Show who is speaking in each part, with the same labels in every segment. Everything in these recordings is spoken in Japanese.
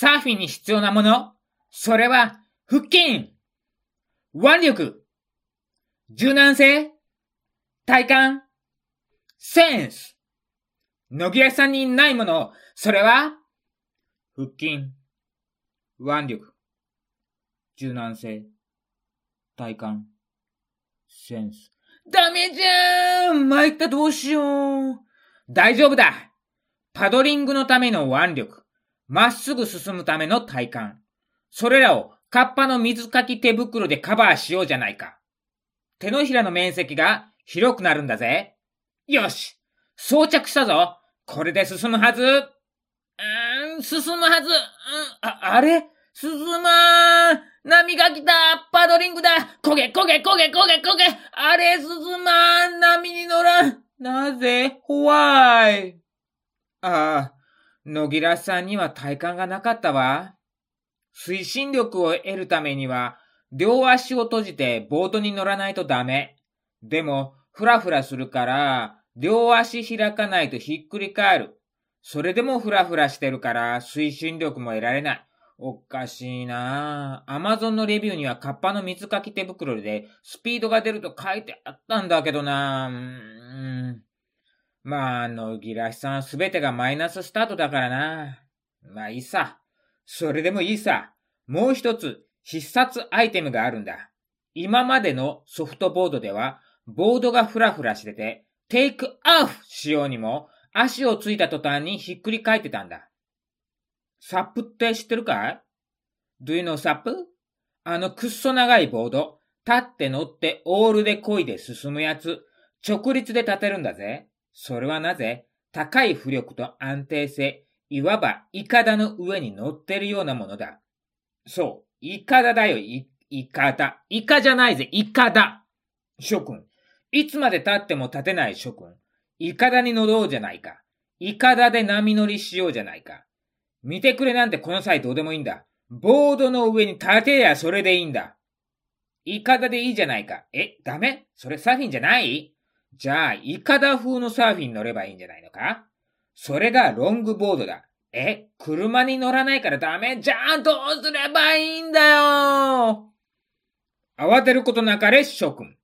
Speaker 1: サーフィンに必要なもの、それは、腹筋、腕力、柔軟性、体幹、センス。野木屋さんにないもの、それは、腹筋、腕力、柔軟性、体幹、センス。ダメじゃーん。参った。どうしよう。大丈夫だ。パドリングのための腕力、まっすぐ進むための体幹。それらをカッパの水かき手袋でカバーしようじゃないか。手のひらの面積が広くなるんだぜ。よし。装着したぞ。これで進むはず。うーん、進むはず、うん、あ、あれ？進まーん。波が来た。パドリングだ。焦げ焦げ焦げ焦げ焦げ。あれ進まーん。波に乗らん。なぜ？ホワイ。ああ、野木らさんには体感がなかったわ。推進力を得るためには、両足を閉じてボードに乗らないとダメ。でも、ふらふらするから、両足開かないとひっくり返る。それでもふらふらしてるから推進力も得られない。おかしいなぁ。アマゾンのレビューにはカッパの水かき手袋でスピードが出ると書いてあったんだけどなぁ。まあ、あの、ギラシさんすべてがマイナススタートだからな。まあいいさ。それでもいいさ。もう一つ必殺アイテムがあるんだ。今までのソフトボードでは、ボードがフラフラしてて、テイクアウフしようにも、足をついた途端にひっくり返ってたんだ。サップって知ってるかい ?Do you know サップ？あのくっそ長いボード、立って乗ってオールで漕いで進むやつ、直立で立てるんだぜ。それはなぜ高い浮力と安定性、いわばイカダの上に乗ってるようなものだ。そう、イカダだよ、イ、イカダ。イカじゃないぜ、イカダ。諸君、いつまで経っても立てない諸君、イカダに乗ろうじゃないか。イカダで波乗りしようじゃないか。見てくれなんてこの際どうでもいいんだ。ボードの上に立てやそれでいいんだ。イカダでいいじゃないか。え、ダメ？それサフィンじゃない？じゃあ、イカダ風のサーフィン乗ればいいんじゃないのか？それがロングボードだ。え、車に乗らないからダメ？じゃあどうすればいいんだよ？慌てることなかれ諸君。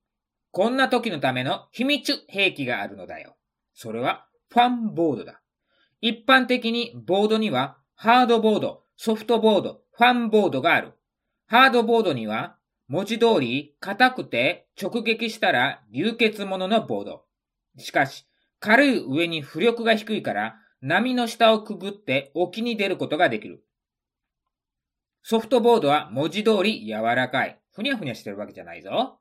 Speaker 1: こんな時のための秘密兵器があるのだよ。それはファンボードだ。一般的にボードにはハードボード、ソフトボード、ファンボードがある。ハードボードには文字通り、硬くて直撃したら流血もののボード。しかし、軽い上に浮力が低いから、波の下をくぐって沖に出ることができる。ソフトボードは文字通り柔らかい。ふにゃふにゃしてるわけじゃないぞ。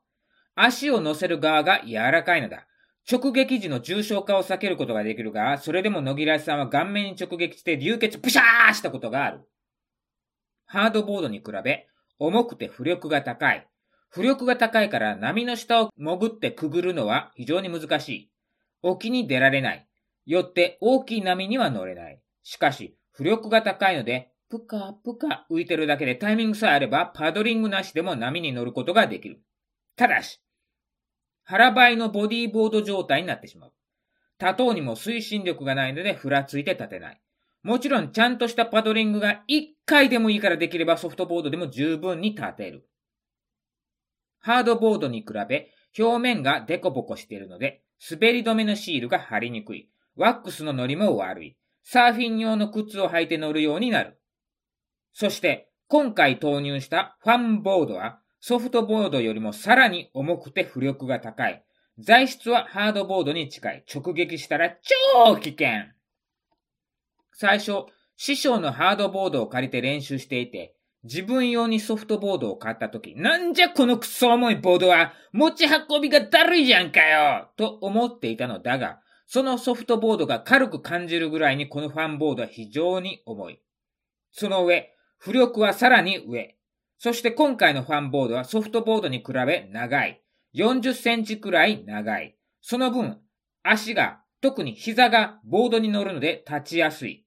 Speaker 1: 足を乗せる側が柔らかいのだ。直撃時の重症化を避けることができるが、それでも野木らしさんは顔面に直撃して流血プシャーしたことがある。ハードボードに比べ、重くて浮力が高い。浮力が高いから波の下を潜ってくぐるのは非常に難しい。沖に出られない。よって大きい波には乗れない。しかし、浮力が高いので、ぷかぷか浮いてるだけでタイミングさえあればパドリングなしでも波に乗ることができる。ただし、腹ばいのボディーボード状態になってしまう。多頭にも推進力がないのでふらついて立てない。もちろんちゃんとしたパドリングが1回でもいいからできればソフトボードでも十分に立てる。ハードボードに比べ表面がデコボコしているので滑り止めのシールが貼りにくい。ワックスの乗りも悪い。サーフィン用の靴を履いて乗るようになる。そして今回投入したファンボードはソフトボードよりもさらに重くて浮力が高い。材質はハードボードに近い。直撃したら超危険最初、師匠のハードボードを借りて練習していて、自分用にソフトボードを買った時、なんじゃこのクソ重いボードは、持ち運びがだるいじゃんかよと思っていたのだが、そのソフトボードが軽く感じるぐらいにこのファンボードは非常に重い。その上、浮力はさらに上。そして今回のファンボードはソフトボードに比べ長い。40センチくらい長い。その分、足が、特に膝がボードに乗るので立ちやすい。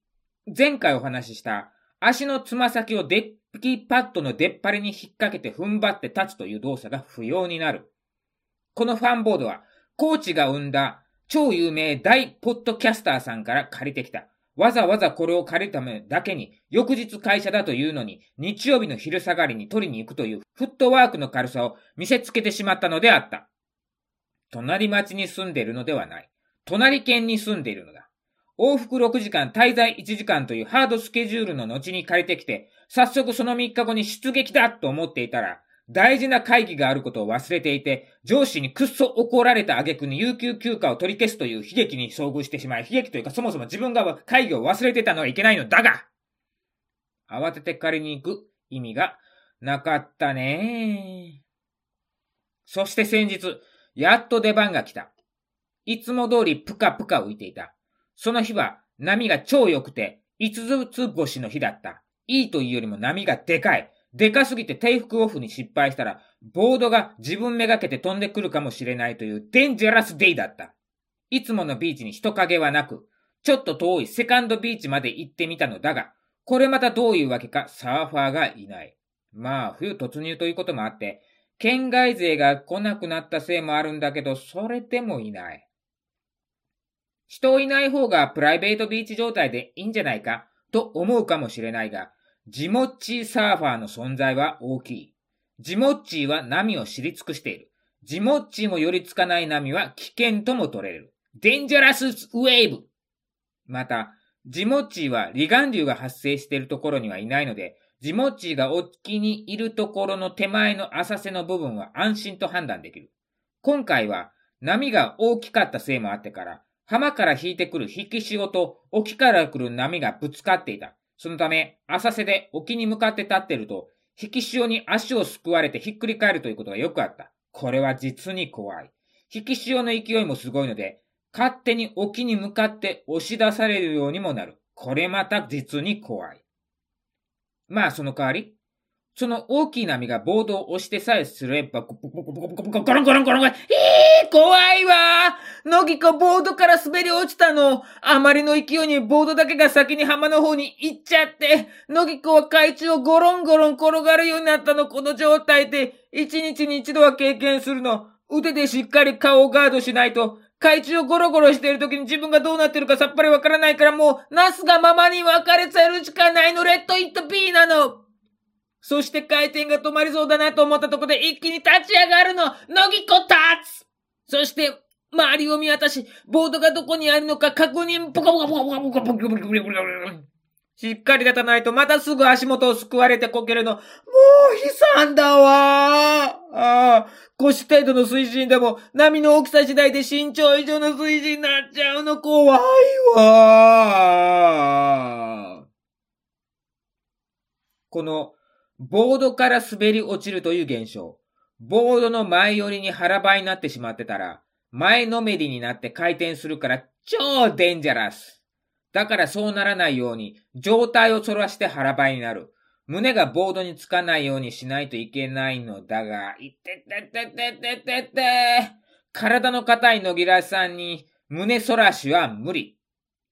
Speaker 1: 前回お話しした足のつま先をデッキパッドの出っ張りに引っ掛けて踏ん張って立つという動作が不要になる。このファンボードは、コーチが生んだ超有名大ポッドキャスターさんから借りてきた。わざわざこれを借りるためだけに、翌日会社だというのに、日曜日の昼下がりに取りに行くというフットワークの軽さを見せつけてしまったのであった。隣町に住んでいるのではない。隣県に住んでいるのだ。往復6時間、滞在1時間というハードスケジュールの後に借りてきて、早速その3日後に出撃だと思っていたら、大事な会議があることを忘れていて、上司にくっそ怒られた挙句に有給休暇を取り消すという悲劇に遭遇してしまい、悲劇というかそもそも自分が会議を忘れてたのはいけないのだが、慌てて借りに行く意味がなかったねそして先日、やっと出番が来た。いつも通りぷかぷか浮いていた。その日は波が超良くて、五つつ星の日だった。いいというよりも波がでかい。でかすぎて低腹オフに失敗したら、ボードが自分めがけて飛んでくるかもしれないというデンジャラスデイだった。いつものビーチに人影はなく、ちょっと遠いセカンドビーチまで行ってみたのだが、これまたどういうわけかサーファーがいない。まあ、冬突入ということもあって、県外勢が来なくなったせいもあるんだけど、それでもいない。人いない方がプライベートビーチ状態でいいんじゃないかと思うかもしれないが、ジモッチーサーファーの存在は大きい。ジモッチーは波を知り尽くしている。ジモッチーも寄りつかない波は危険とも取れる。デンジャラスウェーブまた、ジモッチーは離岸流が発生しているところにはいないので、ジモッチーが沖にいるところの手前の浅瀬の部分は安心と判断できる。今回は波が大きかったせいもあってから、浜から引いてくる引き潮と沖から来る波がぶつかっていた。そのため、浅瀬で沖に向かって立っていると、引き潮に足をすくわれてひっくり返るということがよくあった。これは実に怖い。引き潮の勢いもすごいので、勝手に沖に向かって押し出されるようにもなる。これまた実に怖い。まあ、その代わり、その大きい波がボードを押してさえすれば、ゴロンゴロンゴロンゴロン。えー、怖いわ乃木子ボードから滑り落ちたの。あまりの勢いにボードだけが先に浜の方に行っちゃって、乃木子は海中をゴロンゴロン転がるようになったの。この状態で、一日に一度は経験するの。腕でしっかり顔をガードしないと、海中をゴロゴロしている時に自分がどうなってるかさっぱりわからないからもう、ナスがままに分かれちゃうしかないの。レッドイットピーなの。そして回転が止まりそうだなと思ったところで一気に立ち上がるの。乃木子立つそして、周りを見渡し、ボードがどこにあるのか確認、ポカポカポカポカポカポカポカポカポカ。ポカしっかり立たないとまたすぐ足元をすくわれてこけるの。もう悲惨だわ。ああ、腰程度の水深でも波の大きさ次第で身長以上の水深になっちゃうの怖いわ。このボードから滑り落ちるという現象。ボードの前寄りに腹ばいになってしまってたら、前のめりになって回転するから超デンジャラス。だからそうならないように、状態を反らして腹ばいになる。胸がボードにつかないようにしないといけないのだが、いててててててて。体の硬い野木らさんに胸反らしは無理。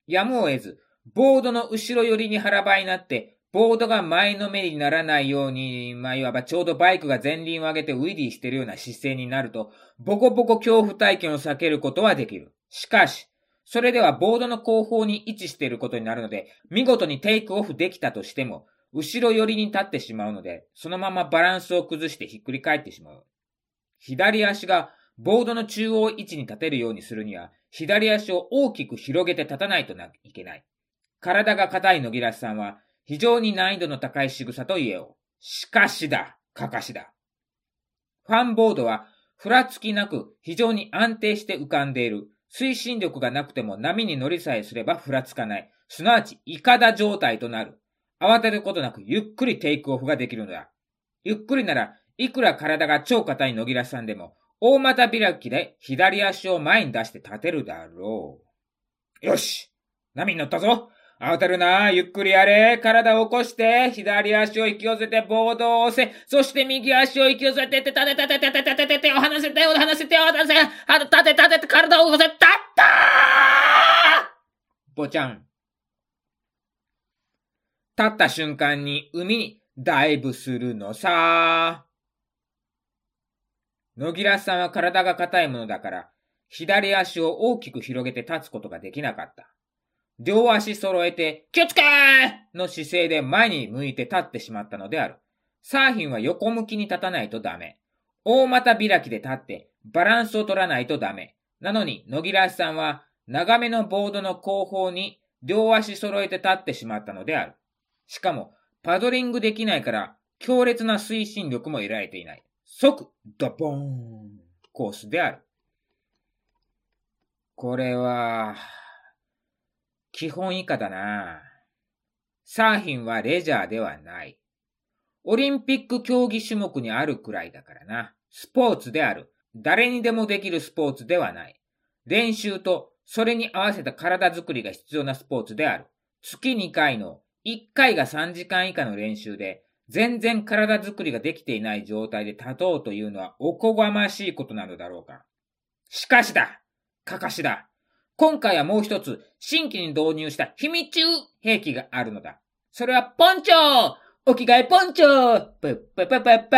Speaker 1: やむを得ず、ボードの後ろ寄りに腹ばいになってボードが前のめりにならないように、まあ、いわばちょうどバイクが前輪を上げてウィリーしてるような姿勢になると、ボコボコ恐怖体験を避けることはできる。しかし、それではボードの後方に位置していることになるので、見事にテイクオフできたとしても、後ろ寄りに立ってしまうので、そのままバランスを崩してひっくり返ってしまう。左足がボードの中央位置に立てるようにするには、左足を大きく広げて立たないといけない。体が硬い野木らしさんは、非常に難易度の高い仕草と言えよう。しかしだ、かかしだ。ファンボードは、ふらつきなく非常に安定して浮かんでいる。推進力がなくても波に乗りさえすればふらつかない。すなわち、イカダ状態となる。慌てることなくゆっくりテイクオフができるのだ。ゆっくりなら、いくら体が超硬い野木らさんでも、大股開きで左足を前に出して立てるだろう。よし波に乗ったぞ慌てるな。ゆっくりやれ。体を起こして、左足を引き寄せて、ボードを押せ。そして右足を引き寄せて、て、立て、立て、立て、立て、て、手を離せ、手を離せ、手を離せ。立て、立てて、体を起こせ。立ったーぼちゃん。立った瞬間に海にダイブするのさ。野木らさんは体が硬いものだから、左足を大きく広げて立つことができなかった。両足揃えて、気をつけーの姿勢で前に向いて立ってしまったのである。サーフィンは横向きに立たないとダメ。大股開きで立ってバランスを取らないとダメ。なのに、野木らしさんは長めのボードの後方に両足揃えて立ってしまったのである。しかも、パドリングできないから強烈な推進力も得られていない。即、ドボーンコースである。これは、基本以下だな。サーフィンはレジャーではない。オリンピック競技種目にあるくらいだからな。スポーツである。誰にでもできるスポーツではない。練習とそれに合わせた体づくりが必要なスポーツである。月2回の1回が3時間以下の練習で全然体づくりができていない状態で立とうというのはおこがましいことなのだろうか。しかしだかかしだ今回はもう一つ、新規に導入した秘密中兵器があるのだ。それはポンチョー。お着替えポンチョー。ぷっぷぷぷっぷ。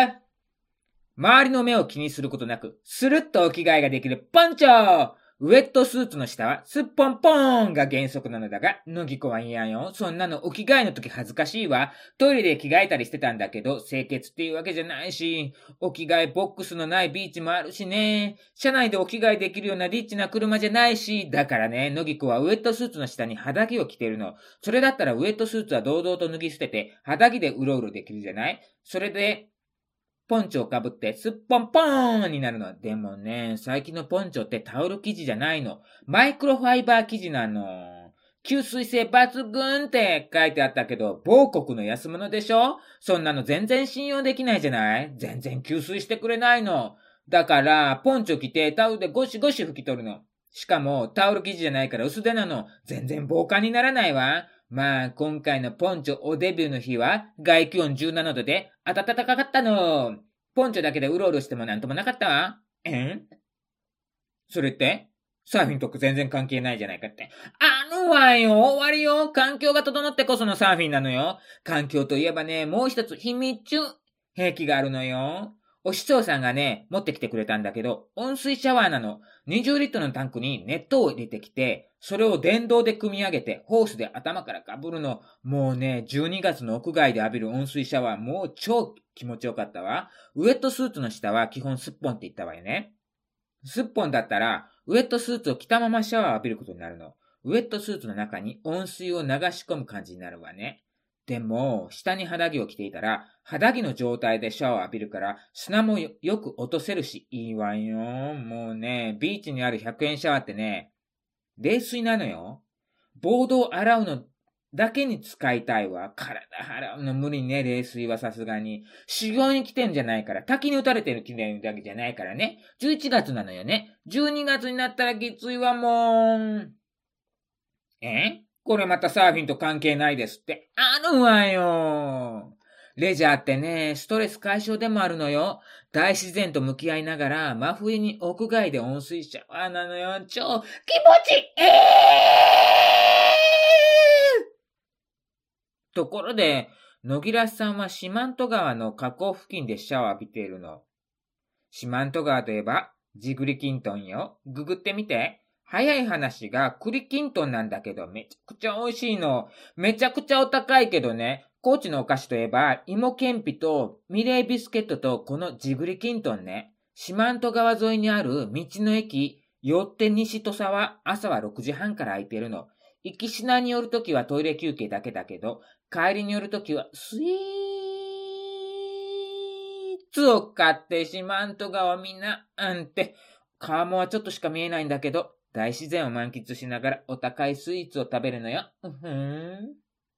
Speaker 1: 周りの目を気にすることなく、スルッとお着替えができるポンチョー。ウェットスーツの下はすっぽんぽーんが原則なのだが、のぎこは嫌よ。そんなのお着替えの時恥ずかしいわ。トイレで着替えたりしてたんだけど、清潔っていうわけじゃないし、お着替えボックスのないビーチもあるしね。車内でお着替えできるようなリッチな車じゃないし、だからね、のぎこはウェットスーツの下に肌着を着てるの。それだったらウェットスーツは堂々と脱ぎ捨てて、肌着でうろうろできるじゃない？それで、ポンチョをかぶってすっぽんぽーんになるの。でもね、最近のポンチョってタオル生地じゃないの。マイクロファイバー生地なの。吸水性抜群って書いてあったけど、某国の安物でしょ？そんなの全然信用できないじゃない？全然吸水してくれないの。だから、ポンチョ着てタオルでゴシゴシ拭き取るの。しかも、タオル生地じゃないから薄手なの。全然防寒にならないわ。まあ、今回のポンチョおデビューの日は、外気温17度で暖かかったの。ポンチョだけでうろうろしてもなんともなかったわ。え？んそれって？サーフィンとか全然関係ないじゃないかって。あるわよ終わりよ環境が整ってこそのサーフィンなのよ環境といえばね、もう一つ秘密兵器があるのよ。お市長さんがね、持ってきてくれたんだけど、温水シャワーなの。20リットルのタンクに熱湯を入れてきて、それを電動で組み上げて、ホースで頭からかぶるの。もうね、12月の屋外で浴びる温水シャワー、もう超気持ちよかったわ。ウェットスーツの下は基本すっぽんって言ったわよね。すっぽんだったら、ウェットスーツを着たままシャワーを浴びることになるの。ウェットスーツの中に温水を流し込む感じになるわね。でも、下に肌着を着ていたら、肌着の状態でシャワー浴びるから、砂もよく落とせるし、いいわよ。もうね、ビーチにある100円シャワーってね、冷水なのよ。ボードを洗うのだけに使いたいわ。体洗うの無理ね、冷水はさすがに。修行に来てんじゃないから。滝に打たれてる記念だけじゃないからね。11月なのよね。12月になったらきついわ、もう。え？これまたサーフィンと関係ないですって。あるわよ。レジャーってね、ストレス解消でもあるのよ。大自然と向き合いながら、真冬に屋外で温水シャワーなのよ。超気持ちいいえーところで、野木らさんは四万十川の河口付近でシャワー浴びているの。四万十川といえば、ジグリキントンよ。ググってみて。早い話が栗きんとんなんだけど、めちゃくちゃ美味しいの。めちゃくちゃお高いけどね、高知のお菓子といえば、芋けんぴとミレービスケットとこのジグリキントンね。四万十川沿いにある道の駅、よって西土佐は朝は6時半から空いてるの。行き品によるときはトイレ休憩だけだけど、帰りによるときはスイーツを買って四万十川みんな、あんって、川もはちょっとしか見えないんだけど、大自然を満喫しながらお高いスイーツを食べるのよ。うふん。